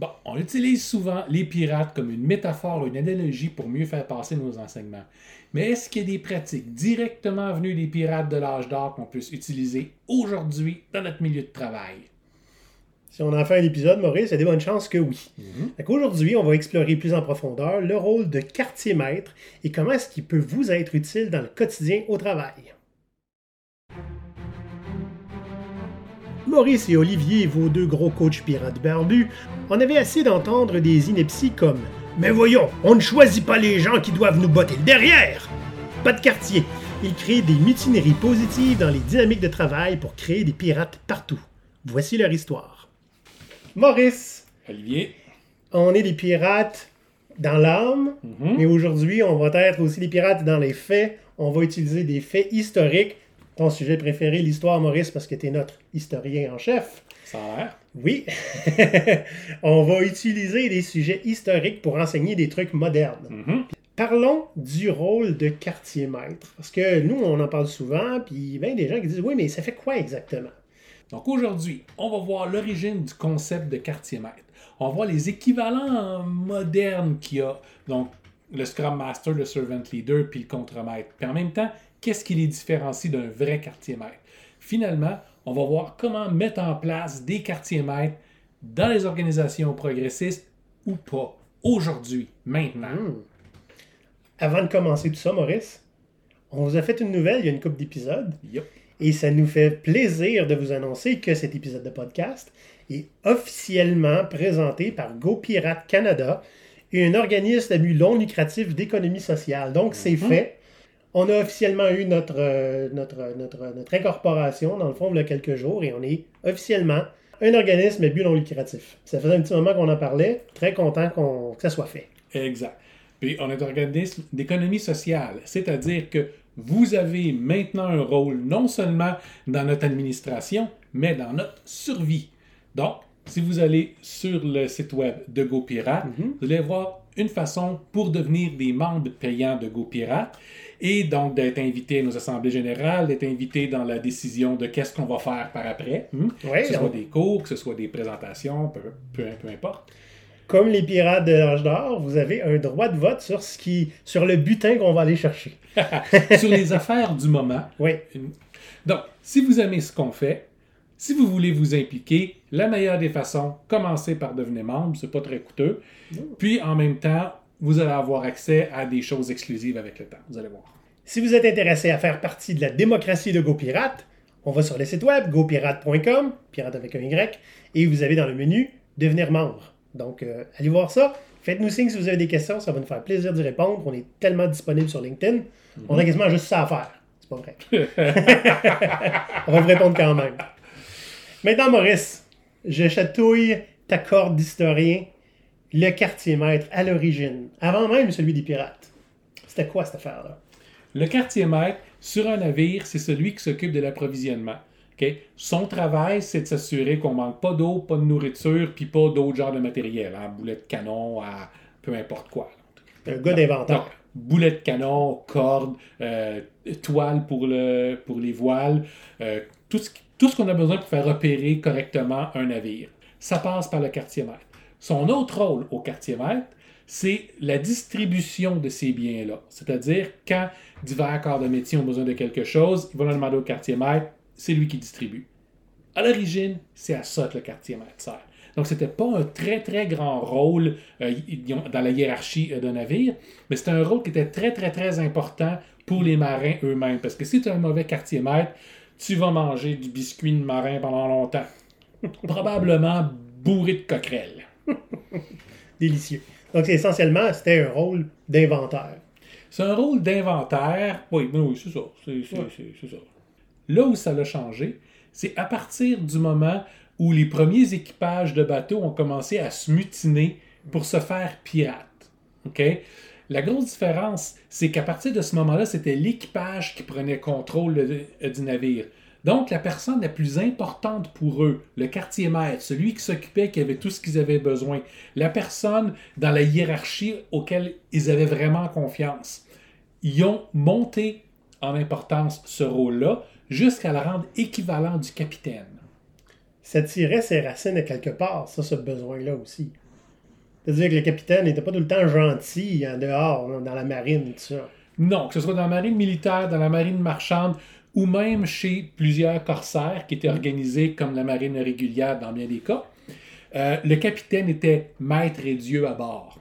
Bon, on utilise souvent les pirates comme une métaphore ou une analogie pour mieux faire passer nos enseignements. Mais est-ce qu'il y a des pratiques directement venues des pirates de l'âge d'or qu'on puisse utiliser aujourd'hui dans notre milieu de travail? Si on en fait un épisode, Maurice, il y a des bonnes chances que oui. Mhm. Aujourd'hui, on va explorer plus en profondeur le rôle de quartier maître et comment est-ce qu'il peut vous être utile dans le quotidien au travail. Maurice et Olivier, vos deux gros coachs pirates barbus, en avaient assez d'entendre des inepties comme Mais voyons, on ne choisit pas les gens qui doivent nous botter le derrière Pas de quartier. Ils créent des mutineries positives dans les dynamiques de travail pour créer des pirates partout. Voici leur histoire. Maurice, Olivier? on est des pirates dans l'âme, Mhm. mais aujourd'hui, on va être aussi des pirates dans les faits. On va utiliser des faits historiques. Ton sujet préféré, l'histoire, Maurice, parce que tu es notre historien en chef. Ça a l'air. Oui. on va utiliser des sujets historiques pour enseigner des trucs modernes. Mhm. Parlons du rôle de quartier maître. Parce que nous, on en parle souvent, puis il y a bien des gens qui disent Oui, mais ça fait quoi exactement? Donc aujourd'hui, on va voir l'origine du concept de quartier maître. On va voir les équivalents modernes qu'il y a. Donc le Scrum Master, le Servant Leader, puis le Contremaître. Puis en même temps, qu'est-ce qui les différencie d'un vrai quartier maître? Finalement, on va voir comment mettre en place des quartiers maîtres dans les organisations progressistes ou pas. Aujourd'hui, maintenant. Hmm. Avant de commencer tout ça, Maurice, on vous a fait une nouvelle il y a une couple d'épisodes. Yup. Et ça nous fait plaisir de vous annoncer que cet épisode de podcast est officiellement présenté par GoPirate Canada, un organisme à but non lucratif d'économie sociale. Donc, c'est fait. On a officiellement eu notre, euh, notre, notre, notre incorporation, dans le fond, il y a quelques jours, et on est officiellement un organisme à but non lucratif. Ça faisait un petit moment qu'on en parlait. Très content qu'on- que ça soit fait. Exact. Puis on est un organisme d'économie sociale, c'est-à-dire que vous avez maintenant un rôle non seulement dans notre administration, mais dans notre survie. Donc, si vous allez sur le site web de GoPirate, vous allez voir une façon pour devenir des membres payants de GoPirate et donc d'être invité à nos assemblées générales, d'être invité dans la décision de qu'est-ce qu'on va faire par après. hmm? Que ce soit des cours, que ce soit des présentations, peu, peu, peu importe. Comme les pirates de l'âge d'or, vous avez un droit de vote sur ce qui, sur le butin qu'on va aller chercher. sur les affaires du moment. Oui. Donc, si vous aimez ce qu'on fait, si vous voulez vous impliquer, la meilleure des façons, commencez par devenir membre, c'est pas très coûteux. Puis en même temps, vous allez avoir accès à des choses exclusives avec le temps. Vous allez voir. Si vous êtes intéressé à faire partie de la démocratie de GoPirate, on va sur le site web gopirate.com, pirate avec un Y, et vous avez dans le menu devenir membre. Donc, euh, allez voir ça. Faites-nous signe si vous avez des questions, ça va nous faire plaisir d'y répondre. On est tellement disponible sur LinkedIn. On a quasiment juste ça à faire. C'est pas vrai. on va vous répondre quand même. Maintenant, Maurice, je chatouille ta corde d'historien, le quartier maître à l'origine, avant même celui des pirates. C'était quoi cette affaire-là? Le quartier maître sur un navire, c'est celui qui s'occupe de l'approvisionnement. Son travail, c'est de s'assurer qu'on manque pas d'eau, pas de nourriture, puis pas d'autres genres de matériel, hein, boulet de canon, à peu importe quoi. Un gars d'inventaire. Donc, boulet de canon, corde, euh, toile pour, le, pour les voiles, euh, tout ce, tout ce qu'on a besoin pour faire opérer correctement un navire. Ça passe par le quartier maître. Son autre rôle au quartier maître, c'est la distribution de ces biens-là. C'est-à-dire, quand divers corps de métier ont besoin de quelque chose, ils vont le demander au quartier maître, c'est lui qui distribue. À l'origine, c'est à ça que le quartier maître sert. Donc, c'était pas un très, très grand rôle euh, dans la hiérarchie euh, d'un navire, mais c'était un rôle qui était très, très, très important pour les marins eux-mêmes. Parce que si tu as un mauvais quartier maître, tu vas manger du biscuit de marin pendant longtemps. Probablement bourré de coquerelles. Délicieux. Donc, c'est essentiellement, c'était un rôle d'inventaire. C'est un rôle d'inventaire. Oui, ben oui, c'est ça. C'est, c'est- Ouais. c'est- c'est ça. Là où ça l'a changé, c'est à partir du moment où les premiers équipages de bateaux ont commencé à se mutiner pour se faire pirates. OK? La grosse différence, c'est qu'à partir de ce moment-là, c'était l'équipage qui prenait contrôle euh, du navire. Donc, la personne la plus importante pour eux, le quartier maître, celui qui s'occupait, qui avait tout ce qu'ils avaient besoin, la personne dans la hiérarchie auquel ils avaient vraiment confiance, ils ont monté en importance ce rôle-là jusqu'à le rendre équivalent du capitaine. Ça tirait ses racines à quelque part, ça, ce besoin-là aussi. C'est-à-dire que le capitaine n'était pas tout le temps gentil en dehors, dans la marine, tout ça. Non, que ce soit dans la marine militaire, dans la marine marchande, ou même chez plusieurs corsaires qui étaient organisés comme la marine régulière dans bien des cas, euh, le capitaine était maître et Dieu à bord.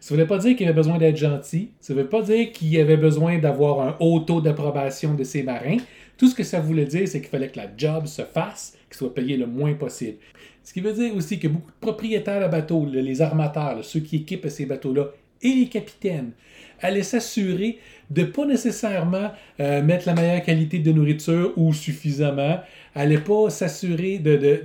Ça ne veut pas dire qu'il avait besoin d'être gentil, ça ne veut pas dire qu'il avait besoin d'avoir un haut taux d'approbation de ses marins. Tout ce que ça voulait dire, c'est qu'il fallait que la job se fasse, qu'il soit payé le moins possible. Ce qui veut dire aussi que beaucoup de propriétaires de bateaux, les armateurs, ceux qui équipent ces bateaux-là, et les capitaines, allaient s'assurer de pas nécessairement euh, mettre la meilleure qualité de nourriture ou suffisamment, allaient pas s'assurer de,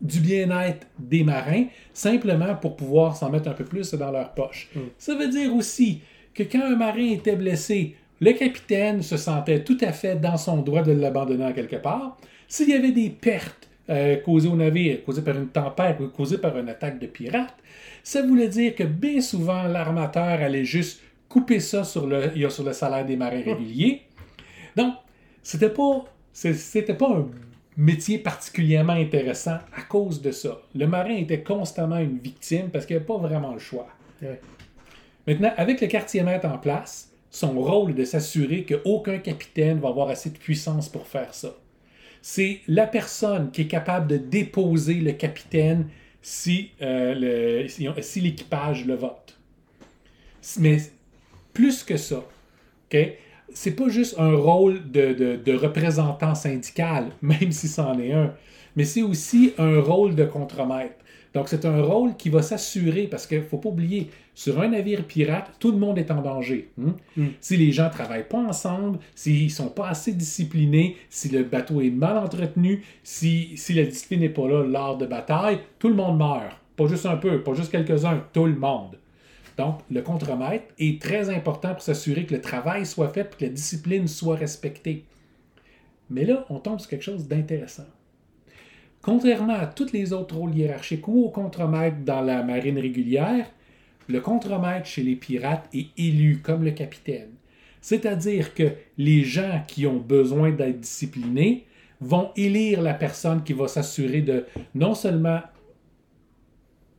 du bien-être des marins, simplement pour pouvoir s'en mettre un peu plus dans leur poche. Mm. Ça veut dire aussi que quand un marin était blessé, le capitaine se sentait tout à fait dans son droit de l'abandonner en quelque part. S'il y avait des pertes euh, causées au navire, causées par une tempête ou causées par une attaque de pirates, ça voulait dire que bien souvent l'armateur allait juste couper ça sur le, sur le salaire des marins réguliers. Donc, c'était pas, c'était pas un métier particulièrement intéressant à cause de ça. Le marin était constamment une victime parce qu'il n'avait pas vraiment le choix. Maintenant, avec le quartier maître en place, son rôle est de s'assurer qu'aucun capitaine va avoir assez de puissance pour faire ça. C'est la personne qui est capable de déposer le capitaine si, euh, si, l'équipage le vote. Mais plus que ça, ok c'est pas juste un rôle de, représentant syndical, même si c'en est un, mais c'est aussi un rôle de contremaître. Donc, c'est un rôle qui va s'assurer, parce qu'il ne faut pas oublier, sur un navire pirate, tout le monde est en danger. Hein. Mm. Si les gens ne travaillent pas ensemble, s'ils ne sont pas assez disciplinés, si le bateau est mal entretenu, si, si la discipline n'est pas là lors de bataille, tout le monde meurt. Pas juste un peu, pas juste quelques-uns, tout le monde. Donc, le contremaître est très important pour s'assurer que le travail soit fait et que la discipline soit respectée. Mais là, on tombe sur quelque chose d'intéressant. Contrairement à tous les autres rôles hiérarchiques ou au contremaître dans la marine régulière, le contremaître chez les pirates est élu comme le capitaine. C'est-à-dire que les gens qui ont besoin d'être disciplinés vont élire la personne qui va s'assurer de non seulement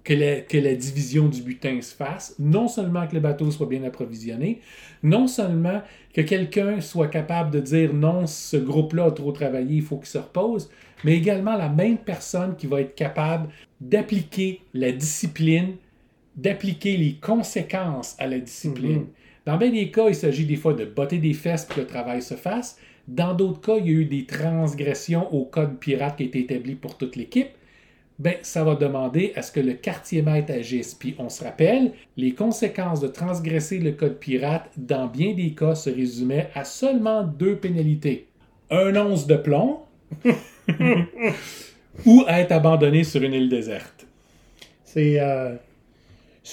que la, division du butin se fasse, non seulement que le bateau soit bien approvisionné, non seulement que quelqu'un soit capable de dire non, ce groupe-là a trop travaillé, il faut qu'il se repose, mais également la même personne qui va être capable d'appliquer la discipline, d'appliquer les conséquences à la discipline. Mm-hmm. Dans bien des cas, il s'agit des fois de botter des fesses pour que le travail se fasse. Dans d'autres cas, il y a eu des transgressions au code pirate qui a été établi pour toute l'équipe ben, ça va demander à ce que le quartier maître agisse. Puis on se rappelle, les conséquences de transgresser le code pirate, dans bien des cas, se résumaient à seulement deux pénalités. Un once de plomb ou être abandonné sur une île déserte. C'est euh,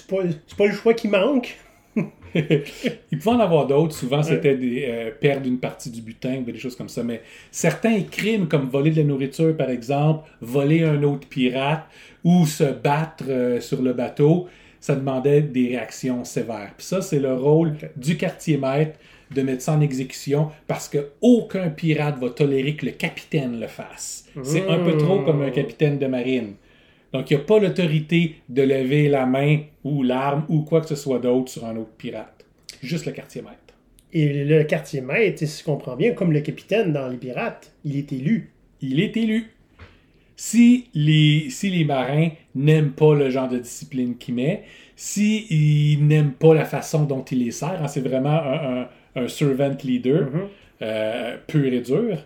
pas, pas le choix qui manque. Il pouvait en avoir d'autres. Souvent, c'était des, euh, perdre une partie du butin ou des choses comme ça. Mais certains crimes, comme voler de la nourriture, par exemple, voler un autre pirate ou se battre euh, sur le bateau, ça demandait des réactions sévères. Puis ça, c'est le rôle du quartier maître de mettre ça en exécution parce qu'aucun pirate va tolérer que le capitaine le fasse. C'est un peu trop comme un capitaine de marine. Donc, il n'y a pas l'autorité de lever la main ou l'arme ou quoi que ce soit d'autre sur un autre pirate. Juste le quartier maître. Et le quartier maître, si je comprends bien, comme le capitaine dans les pirates, il est élu. Il est élu. Si les, si les marins n'aiment pas le genre de discipline qu'il met, s'ils n'aiment pas la façon dont il les sert, hein, c'est vraiment un, servant leader mm-hmm. euh, pur et dur.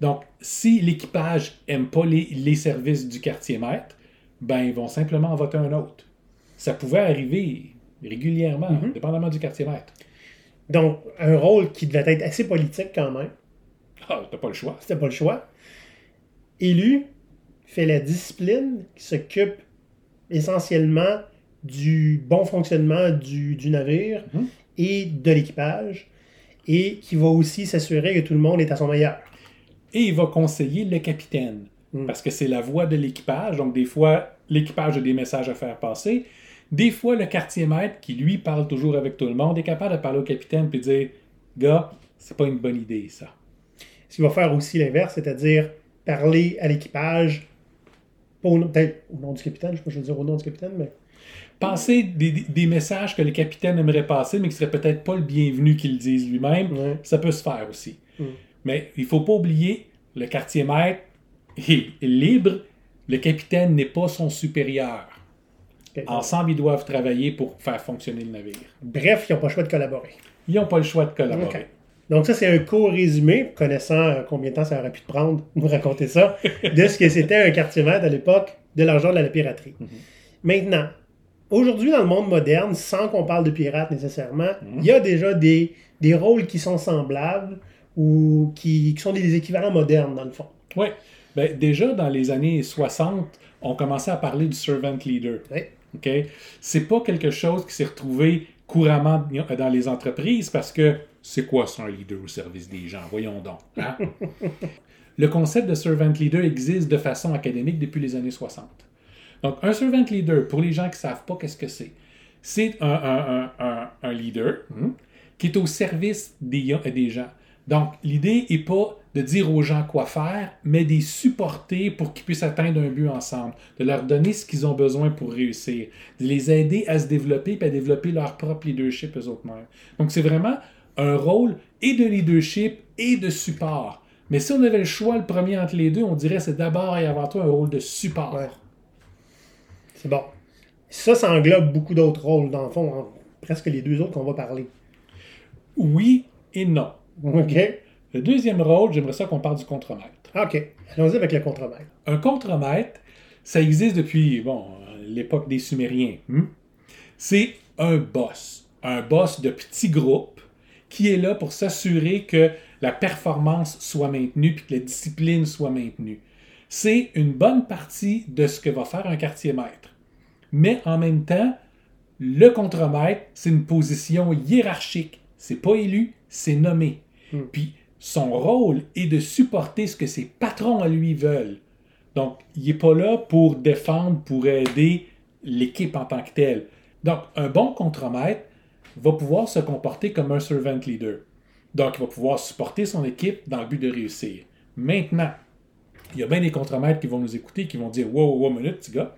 Donc, si l'équipage n'aime pas les, les services du quartier maître, ben ils vont simplement en voter un autre. Ça pouvait arriver régulièrement, mhm. dépendamment du quartier maître. Donc, un rôle qui devait être assez politique quand même. Ah, c'était pas le choix. C'était pas le choix. Élu, fait la discipline, qui s'occupe essentiellement du bon fonctionnement du, navire mhm. et de l'équipage, et qui va aussi s'assurer que tout le monde est à son meilleur. Et il va conseiller le capitaine. Mm. Parce que c'est la voix de l'équipage. Donc, des fois, l'équipage a des messages à faire passer. Des fois, le quartier maître, qui lui parle toujours avec tout le monde, est capable de parler au capitaine et dire Gars, c'est pas une bonne idée, ça. Ce qu'il va faire aussi l'inverse, c'est-à-dire parler à l'équipage au nom- peut-être au nom du capitaine, je sais pas, je veux dire au nom du capitaine, mais. Passer des, messages que le capitaine aimerait passer, mais qui serait peut-être pas le bienvenu qu'il dise lui-même, ça peut se faire aussi. Mais il faut pas oublier, le quartier maître est libre, le capitaine n'est pas son supérieur. Ensemble, ils doivent travailler pour faire fonctionner le navire. Bref, ils n'ont pas le choix de collaborer. Ils n'ont pas le choix de collaborer. Donc ça, c'est un court résumé, connaissant euh, combien de temps ça aurait pu te prendre, nous raconter ça, de ce que c'était un quartier maître à l'époque de l'argent de la piraterie. Maintenant, aujourd'hui, dans le monde moderne, sans qu'on parle de pirates nécessairement, il y a déjà des, des rôles qui sont semblables ou qui, qui sont des équivalents modernes, dans le fond. Oui. Ben, déjà, dans les années 60, on commençait à parler du servant leader. Oui. OK? C'est pas quelque chose qui s'est retrouvé couramment dans les entreprises parce que c'est quoi ça, un leader au service des gens? Voyons donc. hein? Le concept de servant leader existe de façon académique depuis les années 60. Donc, un servant leader, pour les gens qui ne savent pas qu'est-ce que c'est, c'est un, un- un- un- un leader hmm, qui est au service des, des gens. Donc, l'idée n'est pas de dire aux gens quoi faire, mais de les supporter pour qu'ils puissent atteindre un but ensemble, de leur donner ce qu'ils ont besoin pour réussir, de les aider à se développer et à développer leur propre leadership eux autres mêmes. Donc, c'est vraiment un rôle et de leadership et de support. Mais si on avait le choix, le premier entre les deux, on dirait que c'est d'abord et avant tout un rôle de support. Ouais. C'est bon. Ça, ça englobe beaucoup d'autres rôles, dans le fond, hein, presque les deux autres qu'on va parler. Oui et non. OK? Le deuxième rôle, j'aimerais ça qu'on parle du contremaître. OK. Allons-y avec le contremaître. Un contremaître, ça existe depuis bon, l'époque des Sumériens. hmm? C'est un boss, un boss de petits groupes qui est là pour s'assurer que la performance soit maintenue puis que la discipline soit maintenue. C'est une bonne partie de ce que va faire un quartier maître. Mais en même temps, le contremaître, c'est une position hiérarchique. C'est pas élu, c'est nommé. Puis son rôle est de supporter ce que ses patrons à lui veulent. Donc, il n'est pas là pour défendre, pour aider l'équipe en tant que telle. Donc, un bon contremaître va pouvoir se comporter comme un servant leader. Donc, il va pouvoir supporter son équipe dans le but de réussir. Maintenant, il y a bien des contremaîtres qui vont nous écouter, qui vont dire Wow, wow, minute, petit gars.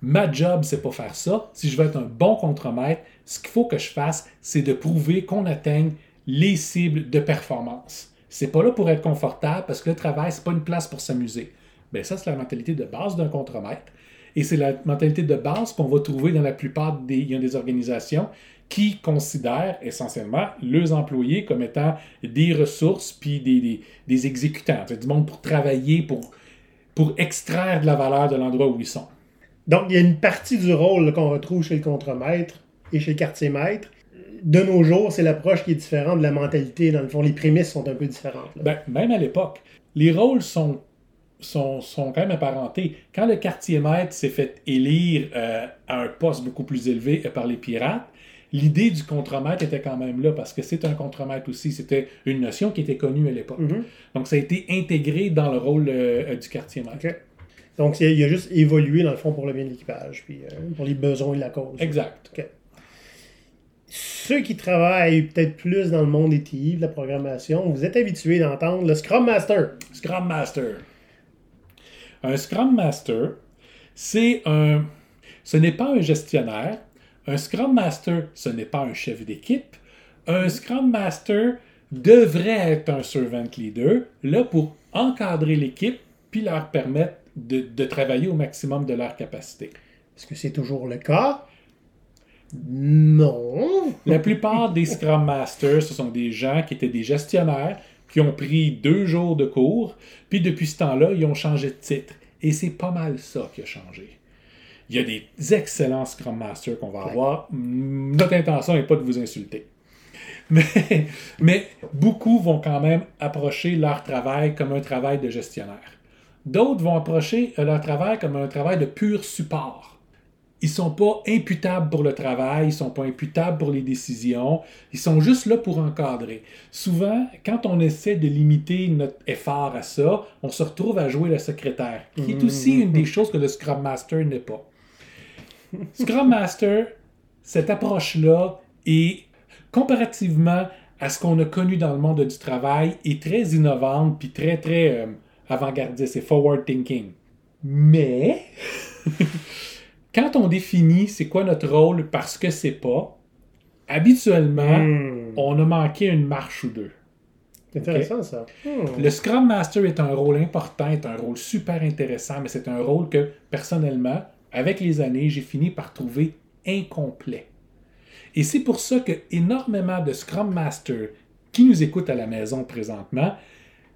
Ma job, c'est pas faire ça. Si je veux être un bon contremaître, ce qu'il faut que je fasse, c'est de prouver qu'on atteigne les cibles de performance. C'est pas là pour être confortable parce que le travail, c'est pas une place pour s'amuser. Ben ça, c'est la mentalité de base d'un contremaître. Et c'est la mentalité de base qu'on va trouver dans la plupart des, des organisations qui considèrent essentiellement leurs employés comme étant des ressources puis des, des, des exécutants, du monde pour travailler, pour, pour extraire de la valeur de l'endroit où ils sont. Donc, il y a une partie du rôle qu'on retrouve chez le contremaître et chez le quartier maître. De nos jours, c'est l'approche qui est différente de la mentalité. Dans le fond, les prémices sont un peu différentes. Ben, même à l'époque, les rôles sont, sont, sont quand même apparentés. Quand le quartier maître s'est fait élire euh, à un poste beaucoup plus élevé euh, par les pirates, l'idée du contremaître était quand même là parce que c'est un contremaître aussi. C'était une notion qui était connue à l'époque. Mhm. Donc ça a été intégré dans le rôle euh, du quartier maître. Donc, il y a- juste évolué, dans le fond, pour le bien de l'équipage, puis euh, pour les besoins de la cause. Exact. Ceux qui travaillent peut-être plus dans le monde des TI, de la programmation, vous êtes habitués d'entendre le Scrum Master. Scrum Master. Un Scrum Master, c'est un. Ce n'est pas un gestionnaire. Un Scrum Master, ce n'est pas un chef d'équipe. Un Scrum Master devrait être un servant leader, là pour encadrer l'équipe puis leur permettre de, de travailler au maximum de leur capacité. Est-ce que c'est toujours le cas? Non. La plupart des Scrum Masters, ce sont des gens qui étaient des gestionnaires, qui ont pris deux jours de cours, puis depuis ce temps-là, ils ont changé de titre. Et c'est pas mal ça qui a changé. Il y a des excellents Scrum Masters qu'on va avoir. Notre intention n'est pas de vous insulter. Mais, mais beaucoup vont quand même approcher leur travail comme un travail de gestionnaire. D'autres vont approcher leur travail comme un travail de pur support ils sont pas imputables pour le travail, ils sont pas imputables pour les décisions, ils sont juste là pour encadrer. Souvent, quand on essaie de limiter notre effort à ça, on se retrouve à jouer le secrétaire, qui est aussi une des choses que le Scrum Master n'est pas. Scrum Master, cette approche-là est comparativement à ce qu'on a connu dans le monde du travail, est très innovante puis très très euh, avant-gardiste, c'est forward thinking. Mais, quand on définit c'est quoi notre rôle parce que c'est pas, habituellement, Hmm. on a manqué une marche ou deux. C'est intéressant, ça. Hmm. Le Scrum Master est un rôle important, est un rôle super intéressant, mais c'est un rôle que, personnellement, avec les années, j'ai fini par trouver incomplet. Et c'est pour ça que énormément de Scrum Masters qui nous écoutent à la maison présentement,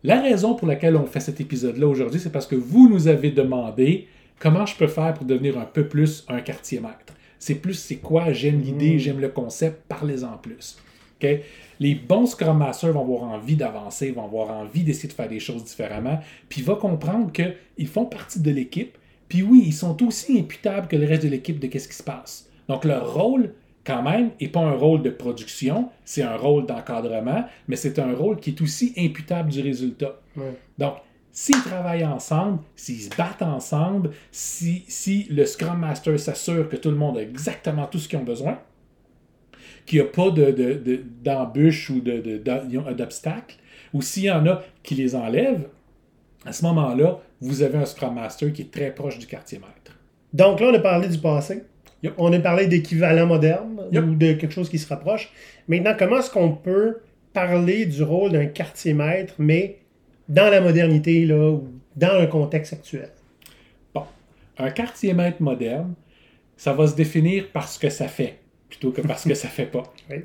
la raison pour laquelle on fait cet épisode-là aujourd'hui, c'est parce que vous nous avez demandé comment je peux faire pour devenir un peu plus un quartier maître. C'est plus c'est quoi, j'aime l'idée, Mm. j'aime le concept, parlez-en plus. OK? Les bons Scrum Masters vont avoir envie d'avancer, vont avoir envie d'essayer de faire des choses différemment, puis ils vont comprendre qu'ils font partie de l'équipe, puis oui, ils sont aussi imputables que le reste de l'équipe de qu'est-ce qui se passe. Donc leur rôle, quand même, n'est pas un rôle de production, c'est un rôle d'encadrement, mais c'est un rôle qui est aussi imputable du résultat. Donc, s'ils travaillent ensemble, s'ils se battent ensemble, si, si le Scrum Master s'assure que tout le monde a exactement tout ce qu'ils ont besoin, qu'il n'y a pas de- de- de- d'embûches ou d'obstacles, ou s'il y en a qui les enlèvent, à ce moment-là, vous avez un Scrum Master qui est très proche du quartier maître. Donc là, on a parlé du passé. On a parlé d'équivalent moderne Yep. ou de quelque chose qui se rapproche. Maintenant, comment est-ce qu'on peut parler du rôle d'un quartier maître, mais dans la modernité, là, ou dans un contexte actuel? Bon, un quartier maître moderne, ça va se définir par ce que ça fait, plutôt que par ce que ça fait pas. Oui.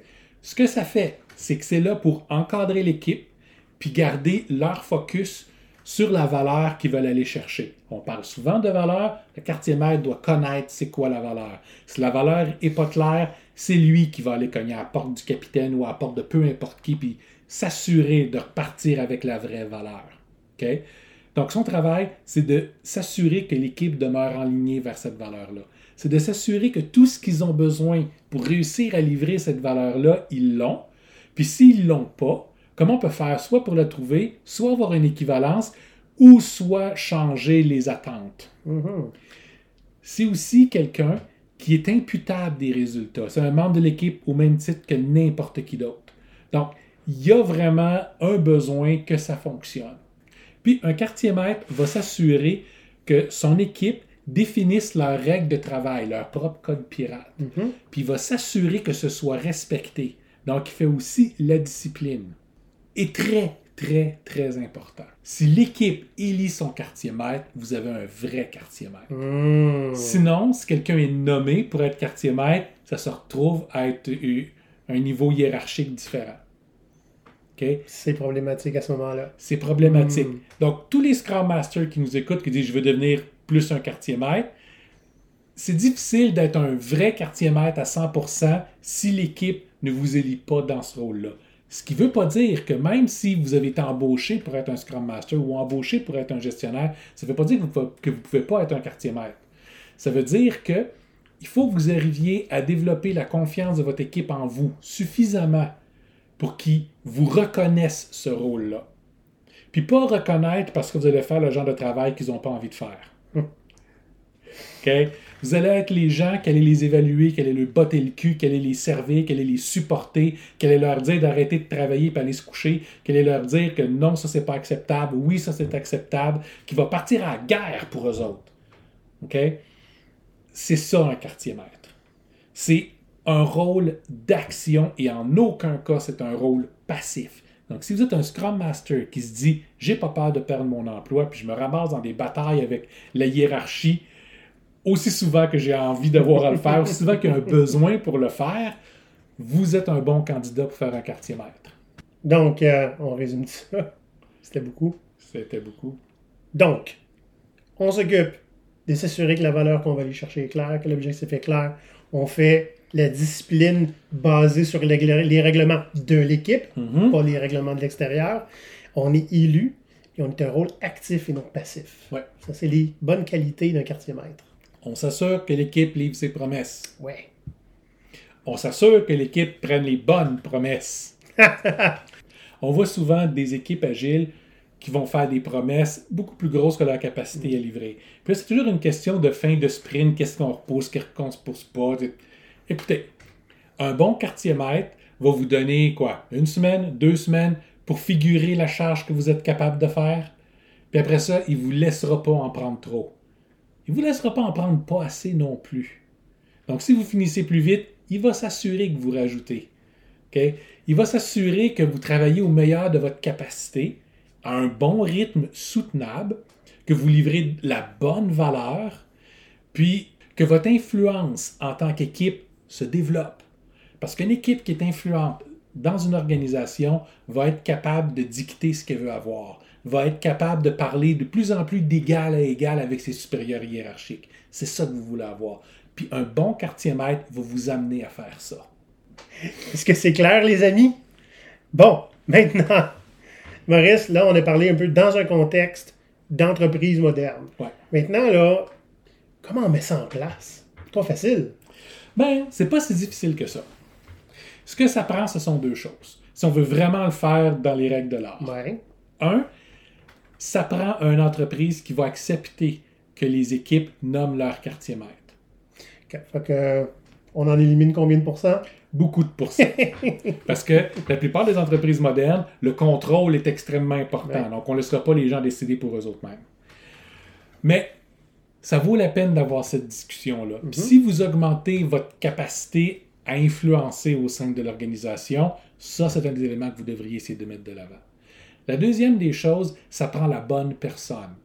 Ce que ça fait, c'est que c'est là pour encadrer l'équipe, puis garder leur focus sur la valeur qu'ils veulent aller chercher. On parle souvent de valeur, le quartier maître doit connaître c'est quoi la valeur. Si la valeur est pas claire, c'est lui qui va aller cogner à la porte du capitaine ou à la porte de peu importe qui, puis s'assurer de repartir avec la vraie valeur. Donc, son travail, c'est de s'assurer que l'équipe demeure en ligne vers cette valeur-là. C'est de s'assurer que tout ce qu'ils ont besoin pour réussir à livrer cette valeur-là, ils l'ont. Puis s'ils ne l'ont pas, comment on peut faire soit pour le trouver, soit avoir une équivalence, ou soit changer les attentes. Mhm. C'est aussi quelqu'un qui est imputable des résultats. C'est un membre de l'équipe au même titre que n'importe qui d'autre. Donc, il y a vraiment un besoin que ça fonctionne. Puis, un quartier maître va s'assurer que son équipe définisse leurs règles de travail, leur propre code pirate. Mhm. Puis, il va s'assurer que ce soit respecté. Donc, il fait aussi la discipline. Et très, très, très important. Si l'équipe élit son quartier maître, vous avez un vrai quartier maître. Hmm. Sinon, si quelqu'un est nommé pour être quartier maître, ça se retrouve à être un niveau hiérarchique différent. OK? C'est problématique à ce moment-là. C'est problématique. Mm. Donc, tous les Scrum Masters qui nous écoutent, qui disent je veux devenir plus un quartier maître, c'est difficile d'être un vrai quartier maître à 100% si l'équipe ne vous élit pas dans ce rôle-là. Ce qui ne veut pas dire que même si vous avez été embauché pour être un Scrum Master ou embauché pour être un gestionnaire, ça ne veut pas dire que vous ne pouvez pas être un quartier maître. Ça veut dire que il faut que vous arriviez à développer la confiance de votre équipe en vous suffisamment pour qu'ils vous reconnaissent ce rôle-là. Puis pas reconnaître parce que vous allez faire le genre de travail qu'ils n'ont pas envie de faire. OK? Vous allez être les gens qui allez les évaluer, qui allez leur botter le cul, qui allez les servir, qui allez les supporter, qui allez leur dire d'arrêter de travailler et aller se coucher, qui allez leur dire que non, ça c'est pas acceptable, oui, ça c'est acceptable, qui va partir à la guerre pour eux autres. OK? C'est ça un quartier maître. C'est un rôle d'action et en aucun cas c'est un rôle passif. Donc, si vous êtes un Scrum Master qui se dit j'ai pas peur de perdre mon emploi, puis je me ramasse dans des batailles avec la hiérarchie aussi souvent que j'ai envie d'avoir à le faire, aussi souvent qu'il y a un besoin pour le faire, vous êtes un bon candidat pour faire un quartier maître. Donc, euh, on résume ça. C'était beaucoup. C'était beaucoup. Donc, on s'occupe de s'assurer que la valeur qu'on va aller chercher est claire, que l'objectif est clair. On fait la discipline basée sur les, règlements de l'équipe, Mhm. pas les règlements de l'extérieur. On est élu et on est un rôle actif et non passif. Ouais. Ça, c'est les bonnes qualités d'un quartier maître. On s'assure que l'équipe livre ses promesses. Ouais. On s'assure que l'équipe prenne les bonnes promesses. On voit souvent des équipes agiles qui vont faire des promesses beaucoup plus grosses que leur capacité à livrer. Puis c'est toujours une question de fin de sprint, qu'est-ce qu'on repousse, qu'est-ce qu'on ne se pousse pas. Écoutez, un bon quartier maître va vous donner quoi? Une semaine, deux semaines pour figurer la charge que vous êtes capable de faire. Puis après ça, il ne vous laissera pas en prendre trop. Il ne vous laissera pas en prendre pas assez non plus. Donc, si vous finissez plus vite, il va s'assurer que vous rajoutez. Il va s'assurer que vous travaillez au meilleur de votre capacité, à un bon rythme soutenable, que vous livrez la bonne valeur, puis que votre influence en tant qu'équipe se développe. Parce qu'une équipe qui est influente dans une organisation va être capable de dicter ce qu'elle veut avoir, va être capable de parler de plus en plus d'égal à égal avec ses supérieurs hiérarchiques. C'est ça que vous voulez avoir. Puis un bon quartier maître va vous amener à faire ça. Est-ce que c'est clair, les amis? Bon, maintenant, Maurice, là, on a parlé un peu dans un contexte d'entreprise moderne. Ouais. Maintenant, là, comment on met ça en place? C'est pas facile. Ben, c'est pas si difficile que ça. Ce que ça prend, ce sont deux choses. Si on veut vraiment le faire dans les règles de l'art. Ouais. Un, ça prend une entreprise qui va accepter que les équipes nomment leur quartier maître. OK. Fait que, on en élimine combien de pourcents? Beaucoup de pourcents. Parce que la plupart des entreprises modernes, le contrôle est extrêmement important. Ouais. Donc, on ne laissera pas les gens décider pour eux autres mêmes. Mais ça vaut la peine d'avoir cette discussion-là. Puis Si vous augmentez votre capacité à influencer au sein de l'organisation, ça, c'est un des éléments que vous devriez essayer de mettre de l'avant. La deuxième des choses, ça prend la bonne personne.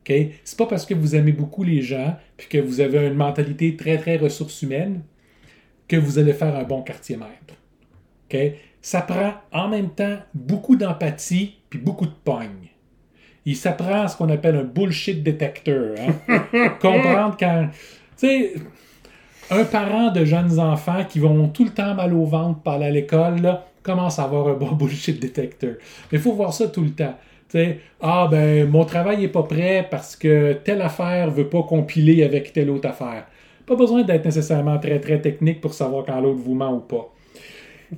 OK? C'est pas parce que vous aimez beaucoup les gens puis que vous avez une mentalité très, très ressources humaines que vous allez faire un bon quartier maître. Ça prend en même temps beaucoup d'empathie puis beaucoup de pogne. Il s'apprend ce qu'on appelle un bullshit detector. hein? Comprendre quand. Tu sais, un parent de jeunes enfants qui vont tout le temps mal au ventre par aller à l'école, là, commence à avoir un bon bullshit detector. Mais il faut voir ça tout le temps. Tu sais, ah ben, mon travail n'est pas prêt parce que telle affaire veut pas compiler avec telle autre affaire. Pas besoin d'être nécessairement très très technique pour savoir quand l'autre vous ment ou pas.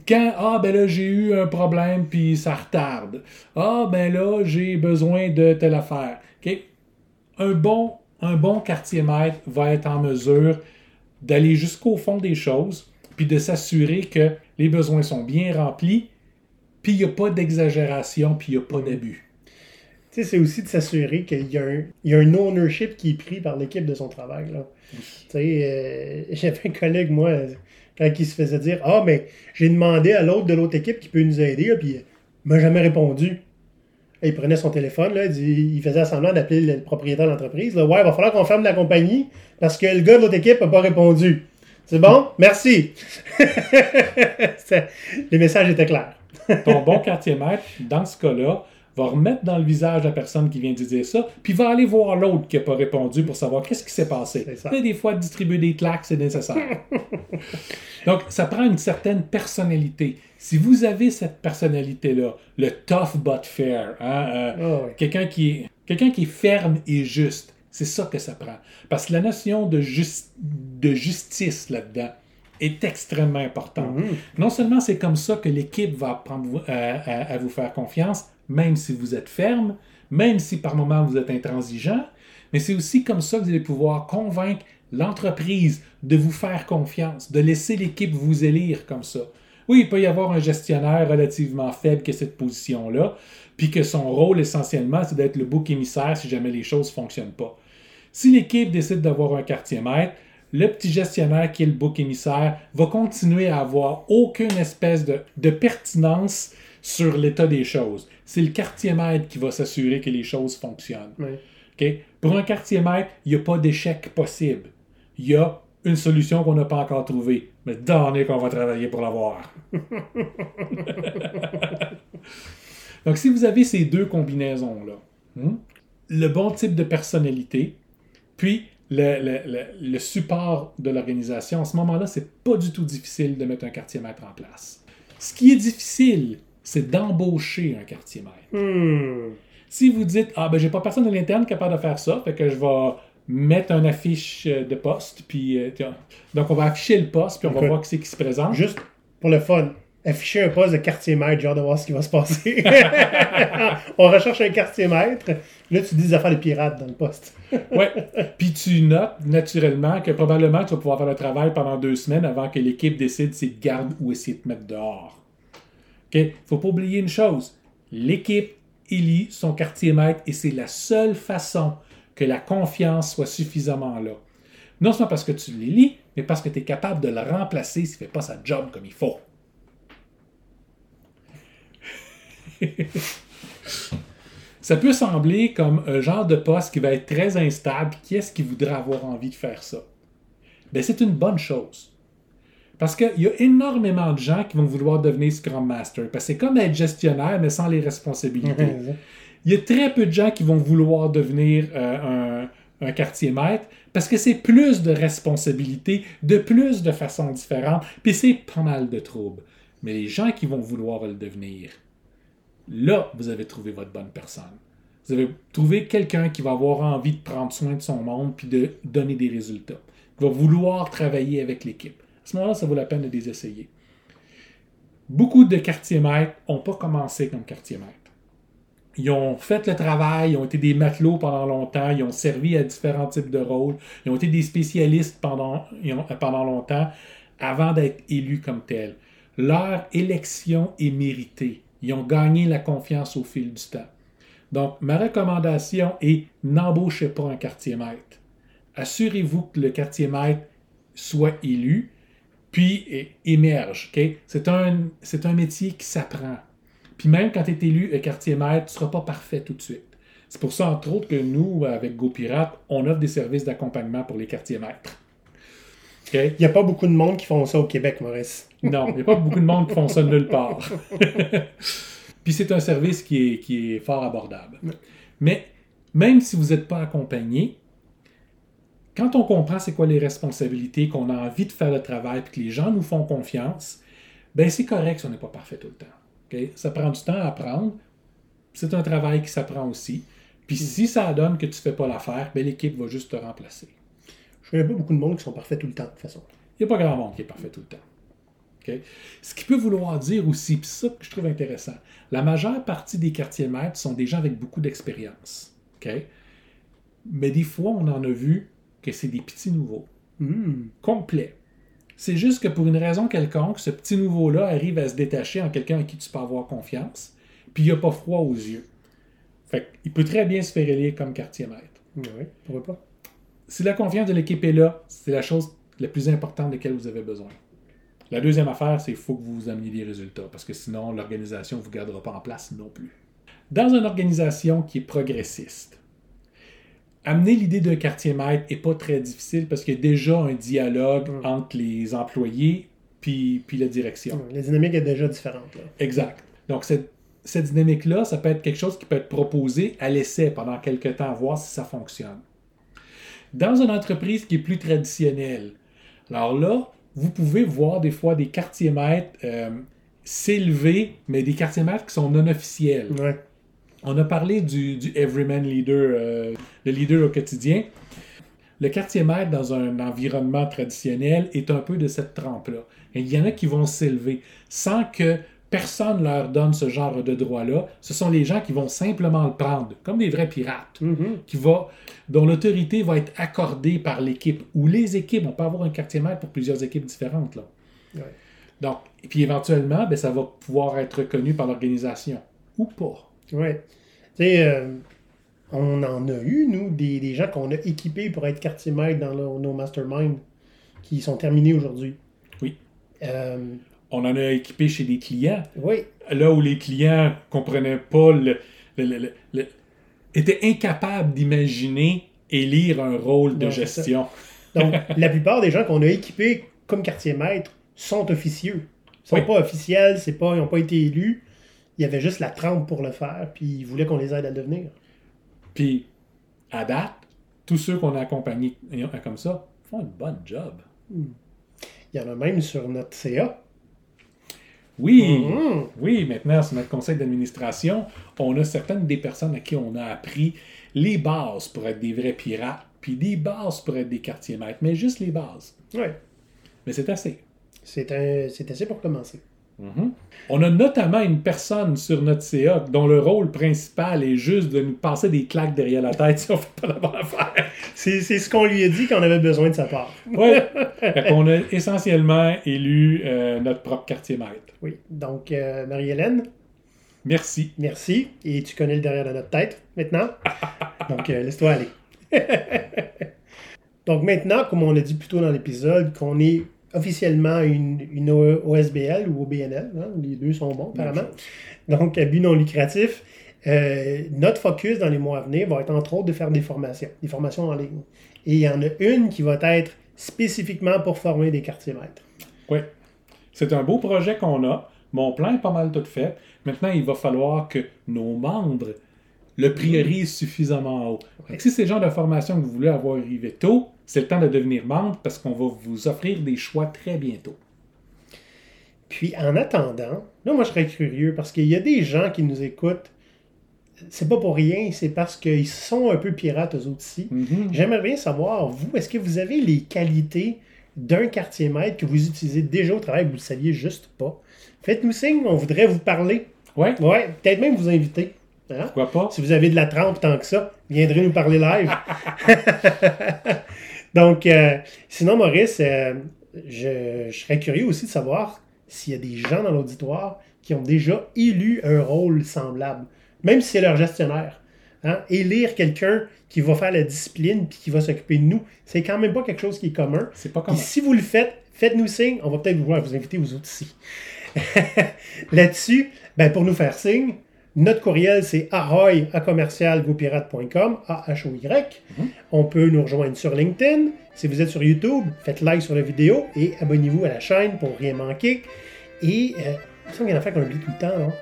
Quand, ah ben là, j'ai eu un problème puis ça retarde. Ah ben là, j'ai besoin de telle affaire. OK? Un bon, un bon quartier maître va être en mesure d'aller jusqu'au fond des choses puis de s'assurer que les besoins sont bien remplis puis il n'y a pas d'exagération puis il n'y a pas d'abus. Tu sais, c'est aussi de s'assurer qu'il y, a un- il y a un ownership qui est pris par l'équipe de son travail. Là. Tu sais, euh, j'avais un collègue, moi, quand il se faisait dire Ah, mais j'ai demandé à l'autre de l'autre équipe qui peut nous aider, puis il m'a jamais répondu. Et il prenait son téléphone, là, il, faisait semblant d'appeler le propriétaire de l'entreprise. Ouais, il va falloir qu'on ferme la compagnie parce que le gars de l'autre équipe n'a pas répondu. C'est bon? Merci. Les messages étaient clairs. Ton bon quartier maître, dans ce cas-là, va remettre dans le visage la personne qui vient de dire ça, puis va aller voir l'autre qui n'a pas répondu pour savoir qu'est-ce qui s'est passé. Sais, des fois, distribuer des claques, c'est nécessaire. Donc, ça prend une certaine personnalité. Si vous avez cette personnalité-là, le tough but fair, hein, euh, Ah quelqu'un qui, est, qui est ferme et juste, c'est ça que ça prend. Parce que la notion de, de justice là-dedans est extrêmement importante. Mhm. Non seulement c'est comme ça que l'équipe va apprendre à, à- à vous faire confiance, même si vous êtes ferme, même si par moments vous êtes intransigeant, mais c'est aussi comme ça que vous allez pouvoir convaincre l'entreprise de vous faire confiance, de laisser l'équipe vous élire comme ça. Oui, il peut y avoir un gestionnaire relativement faible qui a cette position-là, puis que son rôle essentiellement, c'est d'être le bouc émissaire si jamais les choses ne fonctionnent pas. Si l'équipe décide d'avoir un quartier maître, le petit gestionnaire qui est le bouc émissaire va continuer à avoir aucune espèce de, de pertinence sur l'état des choses. C'est le quartier maître qui va s'assurer que les choses fonctionnent. Pour un quartier maître, il n'y a pas d'échec possible. Il y a une solution qu'on n'a pas encore trouvée. Mais donnez qu'on va travailler pour l'avoir. Donc, si vous avez ces deux combinaisons-là, hmm, le bon type de personnalité, puis le, le- le- le support de l'organisation, à ce moment-là, c'est pas du tout difficile de mettre un quartier maître en place. Ce qui est difficile, c'est d'embaucher un quartier maître. Hmm. Si vous dites Ah, ben, j'ai pas personne à l'interne capable de faire ça, fait que je vais mettre une affiche euh, de poste, puis. euh, donc, on va afficher le poste, puis on va voir qui c'est qui se présente. Juste pour le fun, afficher un poste de quartier maître, genre de voir ce qui va se passer. On recherche un quartier maître. Là, tu dis des affaires de pirates dans le poste. Ouais. Puis tu notes naturellement que probablement tu vas pouvoir faire le travail pendant deux semaines avant que l'équipe décide si te garde ou essayer de te mettre dehors. OK? Faut pas oublier une chose. L'équipe élit son quartier maître et c'est la seule façon que la confiance soit suffisamment là. Non seulement parce que tu les lis, mais parce que tu es capable de le remplacer s'il ne fait pas sa job comme il faut. ça peut sembler comme un genre de poste qui va être très instable. Qui est-ce qui voudrait avoir envie de faire ça? Ben, c'est une bonne chose. Parce qu'il y a énormément de gens qui vont vouloir devenir Scrum Master. Parce que c'est comme être gestionnaire, mais sans les responsabilités. Il y a très peu de gens qui vont vouloir devenir euh, un, un quartier maître parce que c'est plus de responsabilités, de plus de façons différentes, puis c'est pas mal de troubles. Mais les gens qui vont vouloir le devenir, là, vous avez trouvé votre bonne personne. Vous avez trouvé quelqu'un qui va avoir envie de prendre soin de son monde puis de donner des résultats, qui va vouloir travailler avec l'équipe. À ce moment-là, ça vaut la peine de les essayer. Beaucoup de quartiers maîtres n'ont pas commencé comme quartier maître. Ils ont fait le travail, ils ont été des matelots pendant longtemps, ils ont servi à différents types de rôles, ils ont été des spécialistes pendant longtemps avant d'être élus comme tels. Leur élection est méritée. Ils ont gagné la confiance au fil du temps. Donc, ma recommandation est n'embauchez pas un quartier maître. Assurez-vous que le quartier maître soit élu, puis émerge. C'est un, métier qui s'apprend. Puis même quand tu es élu quartier maître, tu ne seras pas parfait tout de suite. C'est pour ça, entre autres, que nous, avec GoPirate, on offre des services d'accompagnement pour les quartiers maîtres. Il n'y a pas beaucoup de monde qui font ça au Québec, Maurice. Non, il n'y a pas beaucoup de monde qui font ça nulle part. Puis c'est un service qui est, qui est fort abordable. Mais même si vous n'êtes pas accompagné, quand on comprend c'est quoi les responsabilités, qu'on a envie de faire le travail, puis que les gens nous font confiance, ben c'est correct si on n'est pas parfait tout le temps. Ça prend du temps à apprendre. C'est un travail qui s'apprend aussi. Puis hmm. si ça donne que tu ne fais pas l'affaire, ben l'équipe va juste te remplacer. Je connais pas beaucoup de monde qui sont parfaits tout le temps, de toute façon. Il n'y a pas grand monde qui est parfait tout le temps. Ce qui peut vouloir dire aussi, puis ça que je trouve intéressant, la majeure partie des quartiers maîtres sont des gens avec beaucoup d'expérience. Mais des fois, on en a vu que c'est des petits nouveaux. Hmm. Complets. C'est juste que pour une raison quelconque, ce petit nouveau-là arrive à se détacher en quelqu'un à qui tu peux avoir confiance, puis il n'a pas froid aux yeux. Fait il peut très bien se faire élire comme quartier maître. Oui, pourquoi pas? Si la confiance de l'équipe est là, c'est la chose la plus importante de laquelle vous avez besoin. La deuxième affaire, c'est qu'il faut que vous ameniez des résultats, parce que sinon, l'organisation ne vous gardera pas en place non plus. Dans une organisation qui est progressiste, amener l'idée d'un quartier maître n'est pas très difficile parce qu'il y a déjà un dialogue mm. entre les employés puis, puis la direction. Mm, la dynamique est déjà différente. Exact. Donc, cette, cette dynamique-là, ça peut être quelque chose qui peut être proposé à l'essai pendant quelques temps, voir si ça fonctionne dans une entreprise qui est plus traditionnelle. Alors là, vous pouvez voir des fois des quartiers maîtres euh, s'élever, mais des quartiers maîtres qui sont non officiels. On a parlé du, everyman leader, euh, le leader au quotidien. Le quartier maître dans un environnement traditionnel est un peu de cette trempe-là. Il y en a qui vont s'élever sans que personne leur donne ce genre de droit-là. Ce sont les gens qui vont simplement le prendre, comme des vrais pirates, mm-hmm. qui va, dont l'autorité va être accordée par l'équipe, ou les équipes. On peut avoir un quartier maître pour plusieurs équipes différentes. Là. Donc, et puis éventuellement, ben, ça va pouvoir être reconnu par l'organisation, ou pas. Oui. Tu sais, euh, on en a eu, nous, des, gens qu'on a équipés pour être quartier maître dans nos masterminds qui sont terminés aujourd'hui. Oui. Euh, on en a équipé chez des clients. Oui. Là où les clients comprenaient pas le, étaient incapables d'imaginer et lire un rôle de gestion. Donc, la plupart des gens qu'on a équipés comme quartier maître sont officieux. Ils sont pas officiels, c'est pas, ils n'ont pas été élus. Il y avait juste la trempe pour le faire, puis ils voulaient qu'on les aide à le devenir. Puis, à date, tous ceux qu'on a accompagnés comme ça font une bonne job. Hmm. Il y en a même sur notre CA oui, mm-hmm. oui, maintenant, sur notre conseil d'administration, on a certaines des personnes à qui on a appris les bases pour être des vrais pirates, puis des bases pour être des quartiers maîtres, mais juste les bases. Oui. Mais c'est assez. C'est assez pour commencer. Mm-hmm. On a notamment une personne sur notre CA dont le rôle principal est juste de nous passer des claques derrière la tête si on fait pas la bonne affaire. C'est ce qu'on lui a dit qu'on avait besoin de sa part. oui. on a essentiellement élu euh, notre propre quartier maître. Oui. Donc, euh, Marie-Hélène. Merci. Merci. Et tu connais le derrière de notre tête maintenant? Donc, euh, laisse-toi aller. Donc maintenant, comme on a dit plus tôt dans l'épisode, qu'on est officiellement une, une OSBL ou OBNL, hein, les deux sont bons apparemment, donc à but non lucratif, euh, notre focus dans les mois à venir va être entre autres de faire des formations, des formations en ligne. Et il y en a une qui va être spécifiquement pour former des quartiers maîtres. Oui. C'est un beau projet qu'on a. Mon plan est pas mal tout fait. Maintenant, il va falloir que nos membres le priorisent suffisamment haut. Donc, si c'est le genre de formation que vous voulez avoir arrivé tôt, c'est le temps de devenir membre parce qu'on va vous offrir des choix très bientôt. Puis en attendant, là, moi, je serais curieux parce qu'il y a des gens qui nous écoutent. C'est pas pour rien, c'est parce qu'ils sont un peu pirates eux autres ici. Mhm. J'aimerais bien savoir, vous, est-ce que vous avez les qualités d'un quartier maître que vous utilisez déjà au travail que vous ne le saviez juste pas? Faites-nous signe, on voudrait vous parler. Ouais, Ouais, peut-être même vous inviter. Hein? pourquoi pas? Si vous avez de la trempe tant que ça, viendrez nous parler live. Donc, euh, sinon, Maurice, euh, je, je serais curieux aussi de savoir s'il y a des gens dans l'auditoire qui ont déjà élu un rôle semblable, même si c'est leur gestionnaire. Hein? Élire quelqu'un qui va faire la discipline puis qui va s'occuper de nous, c'est quand même pas quelque chose qui est commun. C'est pas Puis comme si vous le faites, faites-nous signe. On va peut-être vouloir vous inviter vous autres ici. Là-dessus, ben, pour nous faire signe, notre courriel, c'est ahoy à commercialgopirate.com, A-H-O-Y. On peut nous rejoindre sur LinkedIn. Si vous êtes sur YouTube, faites like sur la vidéo et abonnez-vous à la chaîne pour rien manquer. Et, euh, il me semble qu'il y en a fait qu'on oublie tout le temps, non?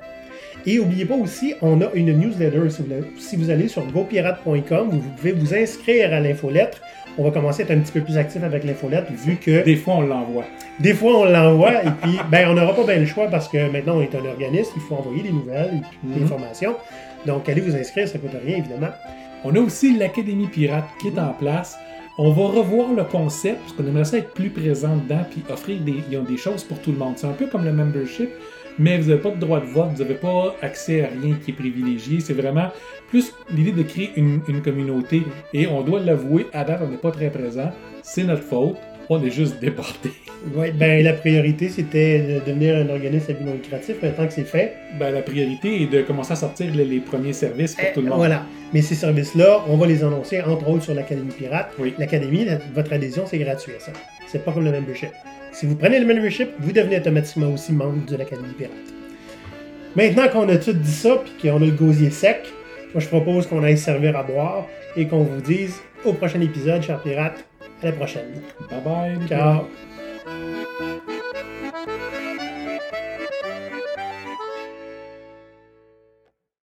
Et n'oubliez pas aussi, on a une newsletter. Si vous, si vous allez sur gopirate.com, vous pouvez vous inscrire à l'infolettre. On va commencer à être un petit peu plus actif avec l'infolettre vu que Des fois, on l'envoie. des fois, on l'envoie et puis, ben, on n'aura pas bien le choix parce que maintenant, on est un organisme, il faut envoyer des nouvelles des Mhm. informations. Donc, allez vous inscrire, ça ne coûte rien, évidemment. On a aussi l'Académie Pirate qui est en place. On va revoir le concept parce qu'on aimerait ça être plus présent dedans puis offrir des, des choses pour tout le monde. C'est un peu comme le membership, mais vous n'avez pas de droit de vote, vous n'avez pas accès à rien qui est privilégié. C'est vraiment plus l'idée de créer une, une communauté. Et on doit l'avouer, à date, on n'est pas très présent. C'est notre faute. On est juste débordé. Ouais, ben, la priorité, c'était de devenir un organisme à but non lucratif. Maintenant que c'est fait, Ben, la priorité est de commencer à sortir les, les premiers services pour eh, tout le monde. voilà. Mais ces services-là, on va les annoncer, entre autres, sur l'Académie Pirate. Oui. L'Académie, la- votre adhésion, c'est gratuit, ça. C'est pas comme le membership. Si vous prenez le membership, vous devenez automatiquement aussi membre de l'Académie Pirate. Maintenant qu'on a tout dit ça, puis qu'on a le gosier sec, moi je propose qu'on aille servir à boire et qu'on vous dise au prochain épisode, chers pirates, à la prochaine. Bye bye. Ciao. pirates.